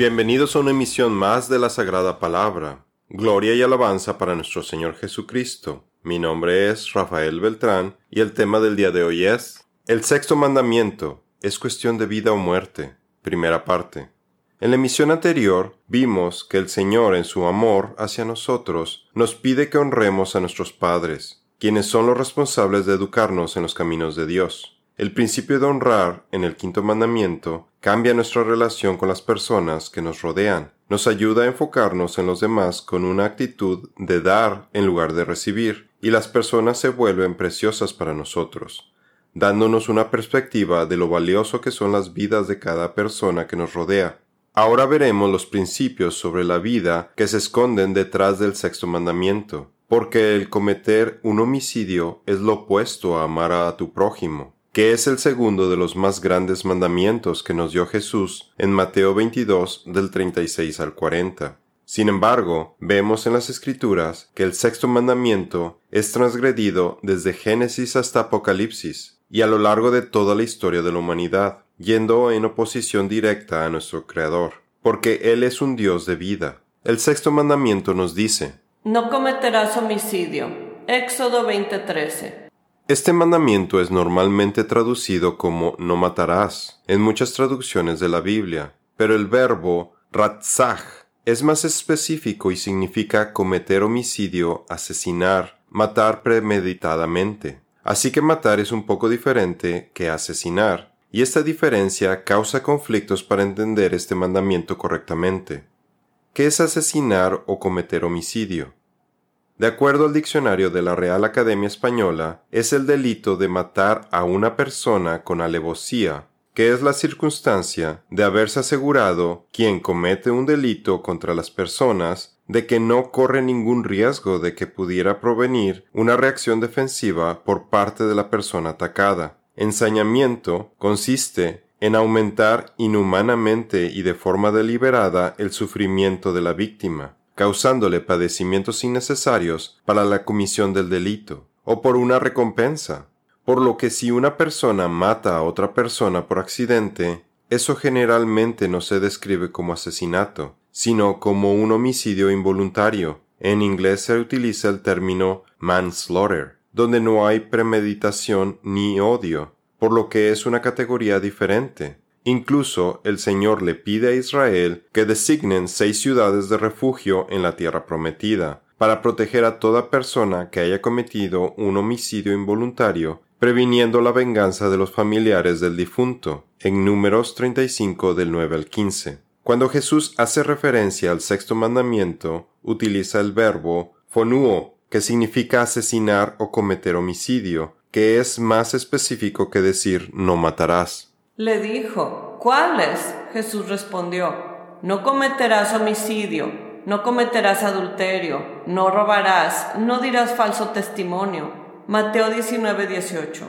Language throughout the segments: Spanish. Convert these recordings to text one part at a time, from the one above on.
Bienvenidos a una emisión más de la Sagrada Palabra. Gloria y alabanza para nuestro Señor Jesucristo. Mi nombre es Rafael Beltrán y el tema del día de hoy es El sexto mandamiento es cuestión de vida o muerte. Primera parte. En la emisión anterior vimos que el Señor en su amor hacia nosotros nos pide que honremos a nuestros padres, quienes son los responsables de educarnos en los caminos de Dios. El principio de honrar en el quinto mandamiento cambia nuestra relación con las personas que nos rodean, nos ayuda a enfocarnos en los demás con una actitud de dar en lugar de recibir, y las personas se vuelven preciosas para nosotros, dándonos una perspectiva de lo valioso que son las vidas de cada persona que nos rodea. Ahora veremos los principios sobre la vida que se esconden detrás del sexto mandamiento, porque el cometer un homicidio es lo opuesto a amar a tu prójimo que es el segundo de los más grandes mandamientos que nos dio Jesús en Mateo 22 del 36 al 40. Sin embargo, vemos en las Escrituras que el sexto mandamiento es transgredido desde Génesis hasta Apocalipsis y a lo largo de toda la historia de la humanidad, yendo en oposición directa a nuestro Creador, porque Él es un Dios de vida. El sexto mandamiento nos dice, No cometerás homicidio. Éxodo 20:13. Este mandamiento es normalmente traducido como no matarás en muchas traducciones de la Biblia, pero el verbo ratzach es más específico y significa cometer homicidio, asesinar, matar premeditadamente. Así que matar es un poco diferente que asesinar, y esta diferencia causa conflictos para entender este mandamiento correctamente. ¿Qué es asesinar o cometer homicidio? De acuerdo al diccionario de la Real Academia Española, es el delito de matar a una persona con alevosía, que es la circunstancia de haberse asegurado quien comete un delito contra las personas de que no corre ningún riesgo de que pudiera provenir una reacción defensiva por parte de la persona atacada. Ensañamiento consiste en aumentar inhumanamente y de forma deliberada el sufrimiento de la víctima causándole padecimientos innecesarios para la comisión del delito, o por una recompensa. Por lo que si una persona mata a otra persona por accidente, eso generalmente no se describe como asesinato, sino como un homicidio involuntario. En inglés se utiliza el término manslaughter, donde no hay premeditación ni odio, por lo que es una categoría diferente. Incluso el Señor le pide a Israel que designen seis ciudades de refugio en la tierra prometida, para proteger a toda persona que haya cometido un homicidio involuntario, previniendo la venganza de los familiares del difunto, en números 35 del 9 al 15. Cuando Jesús hace referencia al sexto mandamiento, utiliza el verbo fonuo, que significa asesinar o cometer homicidio, que es más específico que decir no matarás. Le dijo, ¿cuáles? Jesús respondió, no cometerás homicidio, no cometerás adulterio, no robarás, no dirás falso testimonio. Mateo 19, 18.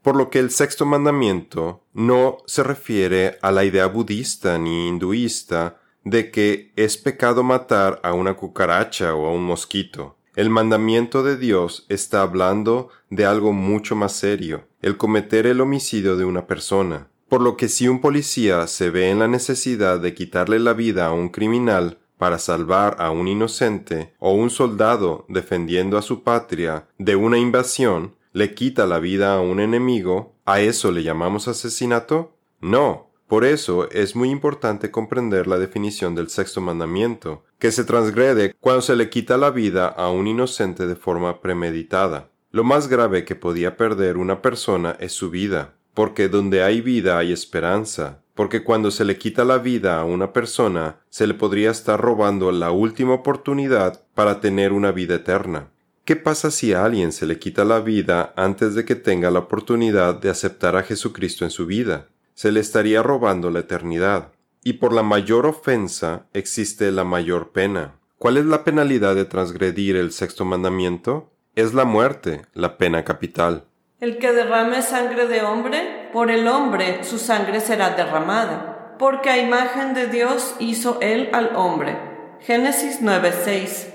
Por lo que el sexto mandamiento no se refiere a la idea budista ni hinduista de que es pecado matar a una cucaracha o a un mosquito. El mandamiento de Dios está hablando de algo mucho más serio, el cometer el homicidio de una persona. Por lo que si un policía se ve en la necesidad de quitarle la vida a un criminal para salvar a un inocente, o un soldado defendiendo a su patria de una invasión, le quita la vida a un enemigo, ¿a eso le llamamos asesinato? No, por eso es muy importante comprender la definición del sexto mandamiento, que se transgrede cuando se le quita la vida a un inocente de forma premeditada. Lo más grave que podía perder una persona es su vida, porque donde hay vida hay esperanza, porque cuando se le quita la vida a una persona, se le podría estar robando la última oportunidad para tener una vida eterna. ¿Qué pasa si a alguien se le quita la vida antes de que tenga la oportunidad de aceptar a Jesucristo en su vida? se le estaría robando la eternidad. Y por la mayor ofensa existe la mayor pena. ¿Cuál es la penalidad de transgredir el sexto mandamiento? Es la muerte, la pena capital. El que derrame sangre de hombre, por el hombre su sangre será derramada, porque a imagen de Dios hizo él al hombre. Génesis 9:6.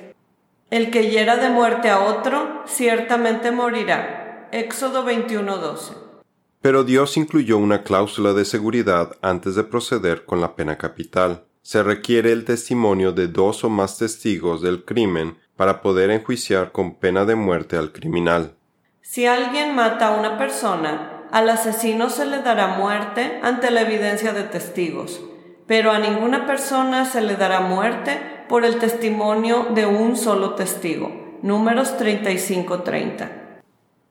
El que hiera de muerte a otro, ciertamente morirá. Éxodo 21:12. Pero Dios incluyó una cláusula de seguridad antes de proceder con la pena capital. se requiere el testimonio de dos o más testigos del crimen para poder enjuiciar con pena de muerte al criminal. Si alguien mata a una persona, al asesino se le dará muerte ante la evidencia de testigos, pero a ninguna persona se le dará muerte por el testimonio de un solo testigo. Números 35-30.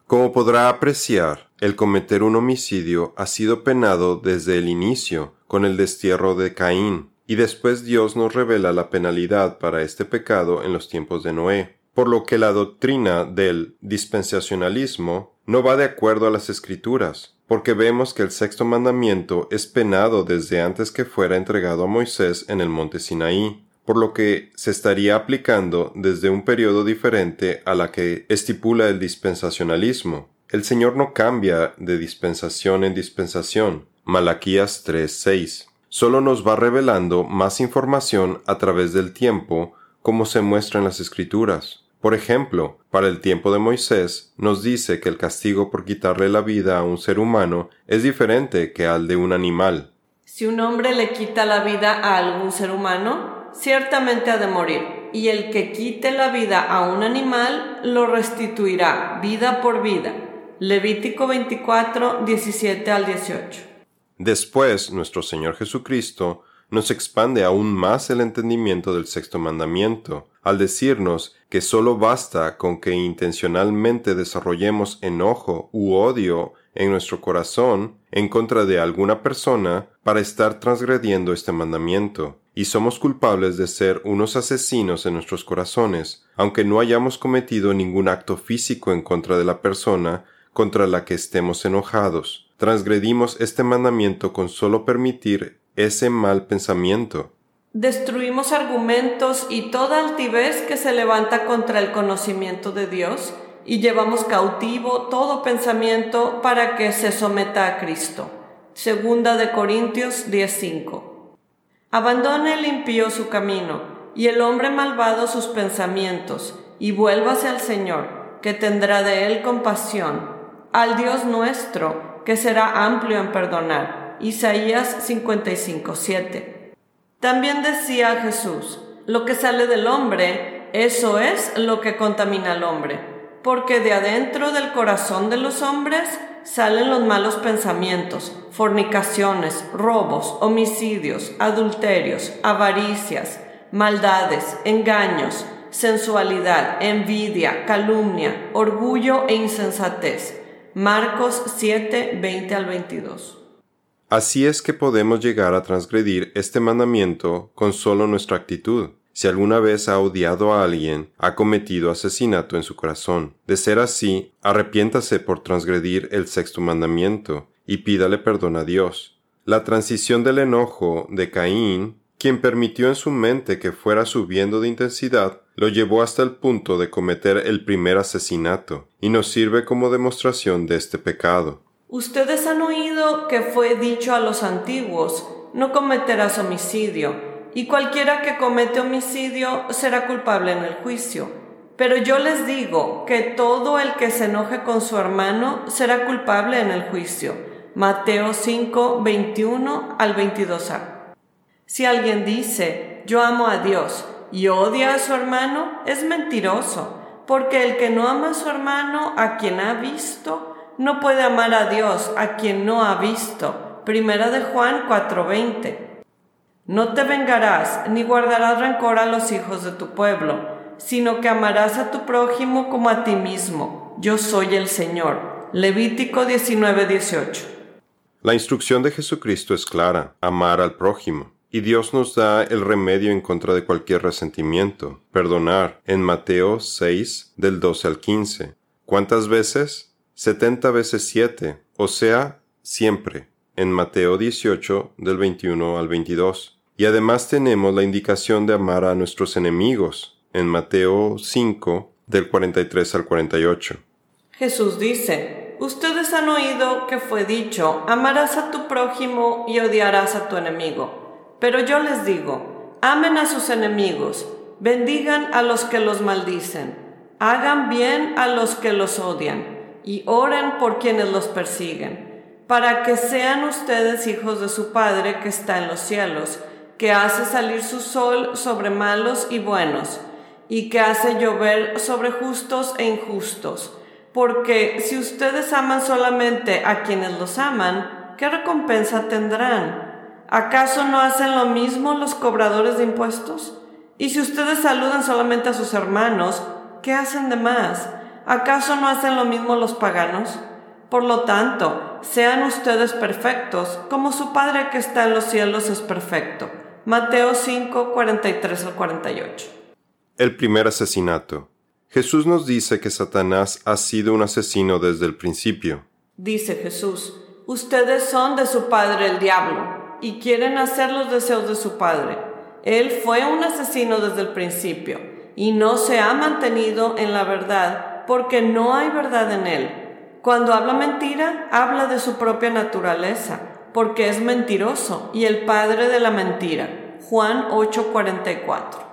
Como podrá apreciar, el cometer un homicidio ha sido penado desde el inicio con el destierro de Caín, y después Dios nos revela la penalidad para este pecado en los tiempos de Noé, por lo que la doctrina del dispensacionalismo no va de acuerdo a las escrituras, porque vemos que el sexto mandamiento es penado desde antes que fuera entregado a Moisés en el monte Sinaí, por lo que se estaría aplicando desde un periodo diferente a la que estipula el dispensacionalismo. El Señor no cambia de dispensación en dispensación. Malaquías 3:6. Solo nos va revelando más información a través del tiempo, como se muestra en las Escrituras. Por ejemplo, para el tiempo de Moisés nos dice que el castigo por quitarle la vida a un ser humano es diferente que al de un animal. Si un hombre le quita la vida a algún ser humano, ciertamente ha de morir, y el que quite la vida a un animal lo restituirá vida por vida. Levítico 24, 17 al 18. Después, nuestro Señor Jesucristo nos expande aún más el entendimiento del sexto mandamiento, al decirnos que sólo basta con que intencionalmente desarrollemos enojo u odio en nuestro corazón en contra de alguna persona para estar transgrediendo este mandamiento, y somos culpables de ser unos asesinos en nuestros corazones, aunque no hayamos cometido ningún acto físico en contra de la persona contra la que estemos enojados. Transgredimos este mandamiento con solo permitir ese mal pensamiento. Destruimos argumentos y toda altivez que se levanta contra el conocimiento de Dios y llevamos cautivo todo pensamiento para que se someta a Cristo. Segunda de Corintios 10:5. Abandone el impío su camino, y el hombre malvado sus pensamientos, y vuélvase al Señor, que tendrá de él compasión, al Dios nuestro, que será amplio en perdonar. Isaías 55:7. También decía Jesús, lo que sale del hombre, eso es lo que contamina al hombre, porque de adentro del corazón de los hombres salen los malos pensamientos, fornicaciones, robos, homicidios, adulterios, avaricias, maldades, engaños, sensualidad, envidia, calumnia, orgullo e insensatez. Marcos 7, 20 al 22. Así es que podemos llegar a transgredir este mandamiento con solo nuestra actitud. Si alguna vez ha odiado a alguien, ha cometido asesinato en su corazón. De ser así, arrepiéntase por transgredir el sexto mandamiento y pídale perdón a Dios. La transición del enojo de Caín, quien permitió en su mente que fuera subiendo de intensidad, lo llevó hasta el punto de cometer el primer asesinato, y nos sirve como demostración de este pecado. Ustedes han oído que fue dicho a los antiguos, no cometerás homicidio y cualquiera que comete homicidio será culpable en el juicio. Pero yo les digo que todo el que se enoje con su hermano será culpable en el juicio. Mateo 5, 21 al 22a. Si alguien dice, yo amo a Dios y odia a su hermano, es mentiroso, porque el que no ama a su hermano, a quien ha visto, no puede amar a Dios, a quien no ha visto. Primera de Juan 4:20. No te vengarás ni guardarás rencor a los hijos de tu pueblo, sino que amarás a tu prójimo como a ti mismo. Yo soy el Señor. Levítico 19:18. La instrucción de Jesucristo es clara, amar al prójimo. Y Dios nos da el remedio en contra de cualquier resentimiento, perdonar, en Mateo 6, del 12 al 15. ¿Cuántas veces? Setenta veces siete, o sea, siempre en Mateo 18 del 21 al 22. Y además tenemos la indicación de amar a nuestros enemigos en Mateo 5 del 43 al 48. Jesús dice, ustedes han oído que fue dicho, amarás a tu prójimo y odiarás a tu enemigo. Pero yo les digo, amen a sus enemigos, bendigan a los que los maldicen, hagan bien a los que los odian, y oren por quienes los persiguen para que sean ustedes hijos de su Padre que está en los cielos, que hace salir su sol sobre malos y buenos, y que hace llover sobre justos e injustos. Porque si ustedes aman solamente a quienes los aman, ¿qué recompensa tendrán? ¿Acaso no hacen lo mismo los cobradores de impuestos? Y si ustedes saludan solamente a sus hermanos, ¿qué hacen de más? ¿Acaso no hacen lo mismo los paganos? Por lo tanto, sean ustedes perfectos, como su Padre que está en los cielos es perfecto. Mateo 5, 43 al 48. El primer asesinato. Jesús nos dice que Satanás ha sido un asesino desde el principio. Dice Jesús, ustedes son de su padre el diablo, y quieren hacer los deseos de su padre. Él fue un asesino desde el principio, y no se ha mantenido en la verdad, porque no hay verdad en él. Cuando habla mentira, habla de su propia naturaleza porque es mentiroso y el padre de la mentira. Juan 8:44.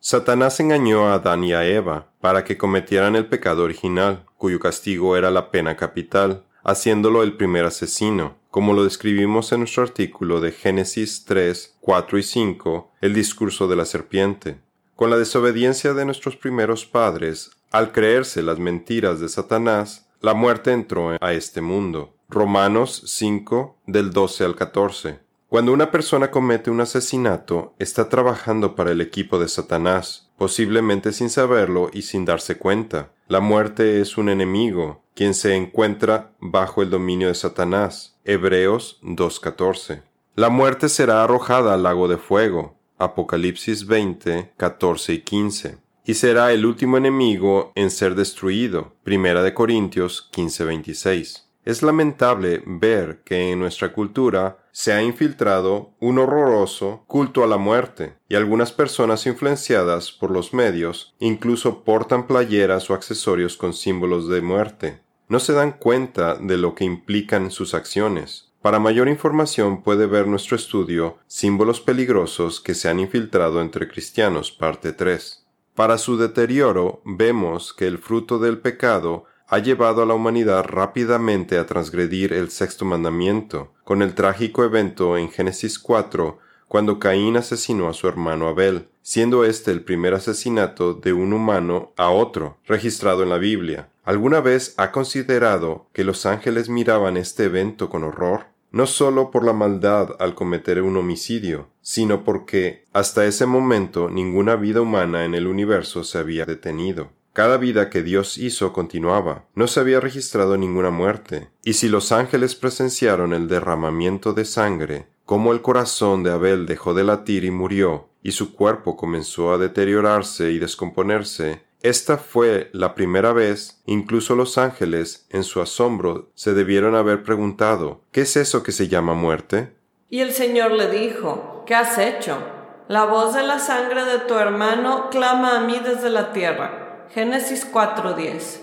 Satanás engañó a Adán y a Eva para que cometieran el pecado original, cuyo castigo era la pena capital, haciéndolo el primer asesino, como lo describimos en nuestro artículo de Génesis 3, 4 y 5, el discurso de la serpiente. Con la desobediencia de nuestros primeros padres, al creerse las mentiras de Satanás, la muerte entró a este mundo. Romanos 5 del 12 al 14. Cuando una persona comete un asesinato, está trabajando para el equipo de Satanás, posiblemente sin saberlo y sin darse cuenta. La muerte es un enemigo, quien se encuentra bajo el dominio de Satanás. Hebreos 2.14. La muerte será arrojada al lago de fuego. Apocalipsis 20, 14 y 15. Y será el último enemigo en ser destruido. Primera de Corintios 15, 26. Es lamentable ver que en nuestra cultura se ha infiltrado un horroroso culto a la muerte, y algunas personas influenciadas por los medios incluso portan playeras o accesorios con símbolos de muerte. No se dan cuenta de lo que implican sus acciones. Para mayor información puede ver nuestro estudio Símbolos peligrosos que se han infiltrado entre cristianos, parte 3. Para su deterioro vemos que el fruto del pecado ha llevado a la humanidad rápidamente a transgredir el sexto mandamiento, con el trágico evento en Génesis 4, cuando Caín asesinó a su hermano Abel, siendo este el primer asesinato de un humano a otro registrado en la Biblia. ¿Alguna vez ha considerado que los ángeles miraban este evento con horror? No solo por la maldad al cometer un homicidio, sino porque hasta ese momento ninguna vida humana en el universo se había detenido. Cada vida que Dios hizo continuaba, no se había registrado ninguna muerte, y si los ángeles presenciaron el derramamiento de sangre, como el corazón de Abel dejó de latir y murió, y su cuerpo comenzó a deteriorarse y descomponerse, esta fue la primera vez, incluso los ángeles, en su asombro, se debieron haber preguntado, ¿qué es eso que se llama muerte? Y el Señor le dijo, ¿qué has hecho? La voz de la sangre de tu hermano clama a mí desde la tierra. Génesis 4:10.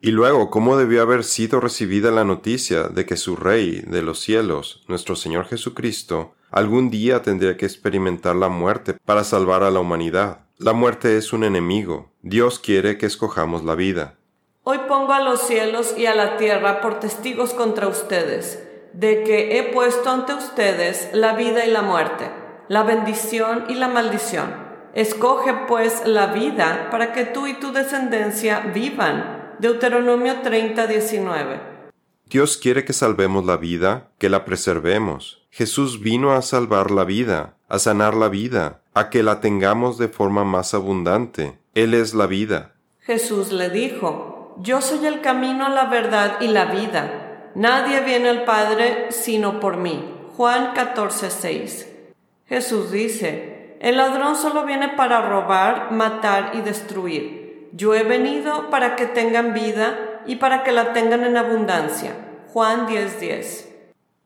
Y luego, ¿cómo debió haber sido recibida la noticia de que su Rey de los cielos, nuestro Señor Jesucristo, algún día tendría que experimentar la muerte para salvar a la humanidad? La muerte es un enemigo. Dios quiere que escojamos la vida. Hoy pongo a los cielos y a la tierra por testigos contra ustedes, de que he puesto ante ustedes la vida y la muerte, la bendición y la maldición. Escoge pues la vida para que tú y tu descendencia vivan. Deuteronomio 30, 19. Dios quiere que salvemos la vida, que la preservemos. Jesús vino a salvar la vida, a sanar la vida, a que la tengamos de forma más abundante. Él es la vida. Jesús le dijo, Yo soy el camino, la verdad y la vida. Nadie viene al Padre sino por mí. Juan 14, 6. Jesús dice, el ladrón solo viene para robar, matar y destruir. Yo he venido para que tengan vida y para que la tengan en abundancia. Juan 10:10.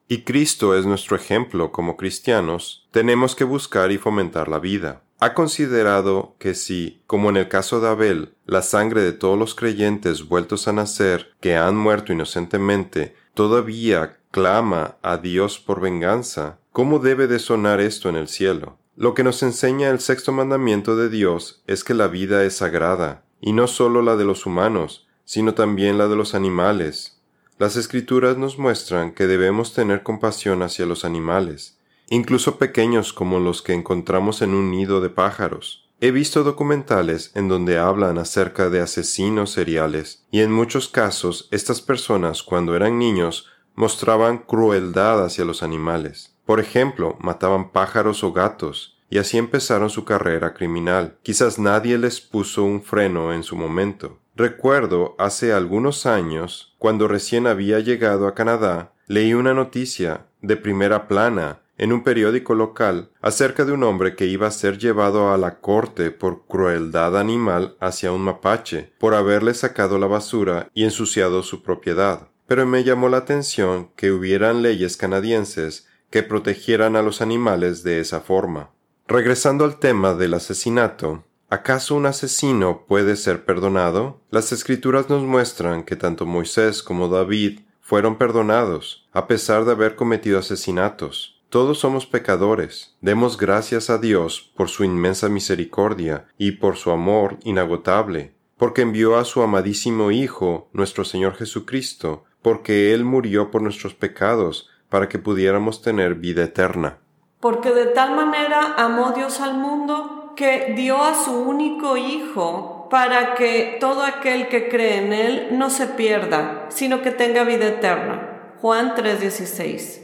Y Cristo es nuestro ejemplo como cristianos. Tenemos que buscar y fomentar la vida. Ha considerado que si, como en el caso de Abel, la sangre de todos los creyentes vueltos a nacer, que han muerto inocentemente, todavía clama a Dios por venganza, ¿cómo debe de sonar esto en el cielo? Lo que nos enseña el sexto mandamiento de Dios es que la vida es sagrada, y no sólo la de los humanos, sino también la de los animales. Las escrituras nos muestran que debemos tener compasión hacia los animales, incluso pequeños como los que encontramos en un nido de pájaros. He visto documentales en donde hablan acerca de asesinos seriales, y en muchos casos estas personas cuando eran niños mostraban crueldad hacia los animales. Por ejemplo, mataban pájaros o gatos, y así empezaron su carrera criminal. Quizás nadie les puso un freno en su momento. Recuerdo hace algunos años, cuando recién había llegado a Canadá, leí una noticia de primera plana en un periódico local acerca de un hombre que iba a ser llevado a la corte por crueldad animal hacia un mapache, por haberle sacado la basura y ensuciado su propiedad. Pero me llamó la atención que hubieran leyes canadienses que protegieran a los animales de esa forma. Regresando al tema del asesinato, ¿acaso un asesino puede ser perdonado? Las escrituras nos muestran que tanto Moisés como David fueron perdonados, a pesar de haber cometido asesinatos. Todos somos pecadores. Demos gracias a Dios por su inmensa misericordia y por su amor inagotable, porque envió a su amadísimo Hijo, nuestro Señor Jesucristo, porque Él murió por nuestros pecados, para que pudiéramos tener vida eterna. Porque de tal manera amó Dios al mundo que dio a su único Hijo para que todo aquel que cree en Él no se pierda, sino que tenga vida eterna. Juan 3:16.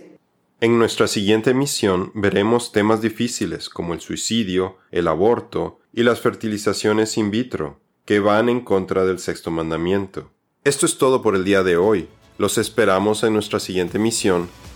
En nuestra siguiente misión veremos temas difíciles como el suicidio, el aborto y las fertilizaciones in vitro, que van en contra del sexto mandamiento. Esto es todo por el día de hoy. Los esperamos en nuestra siguiente misión.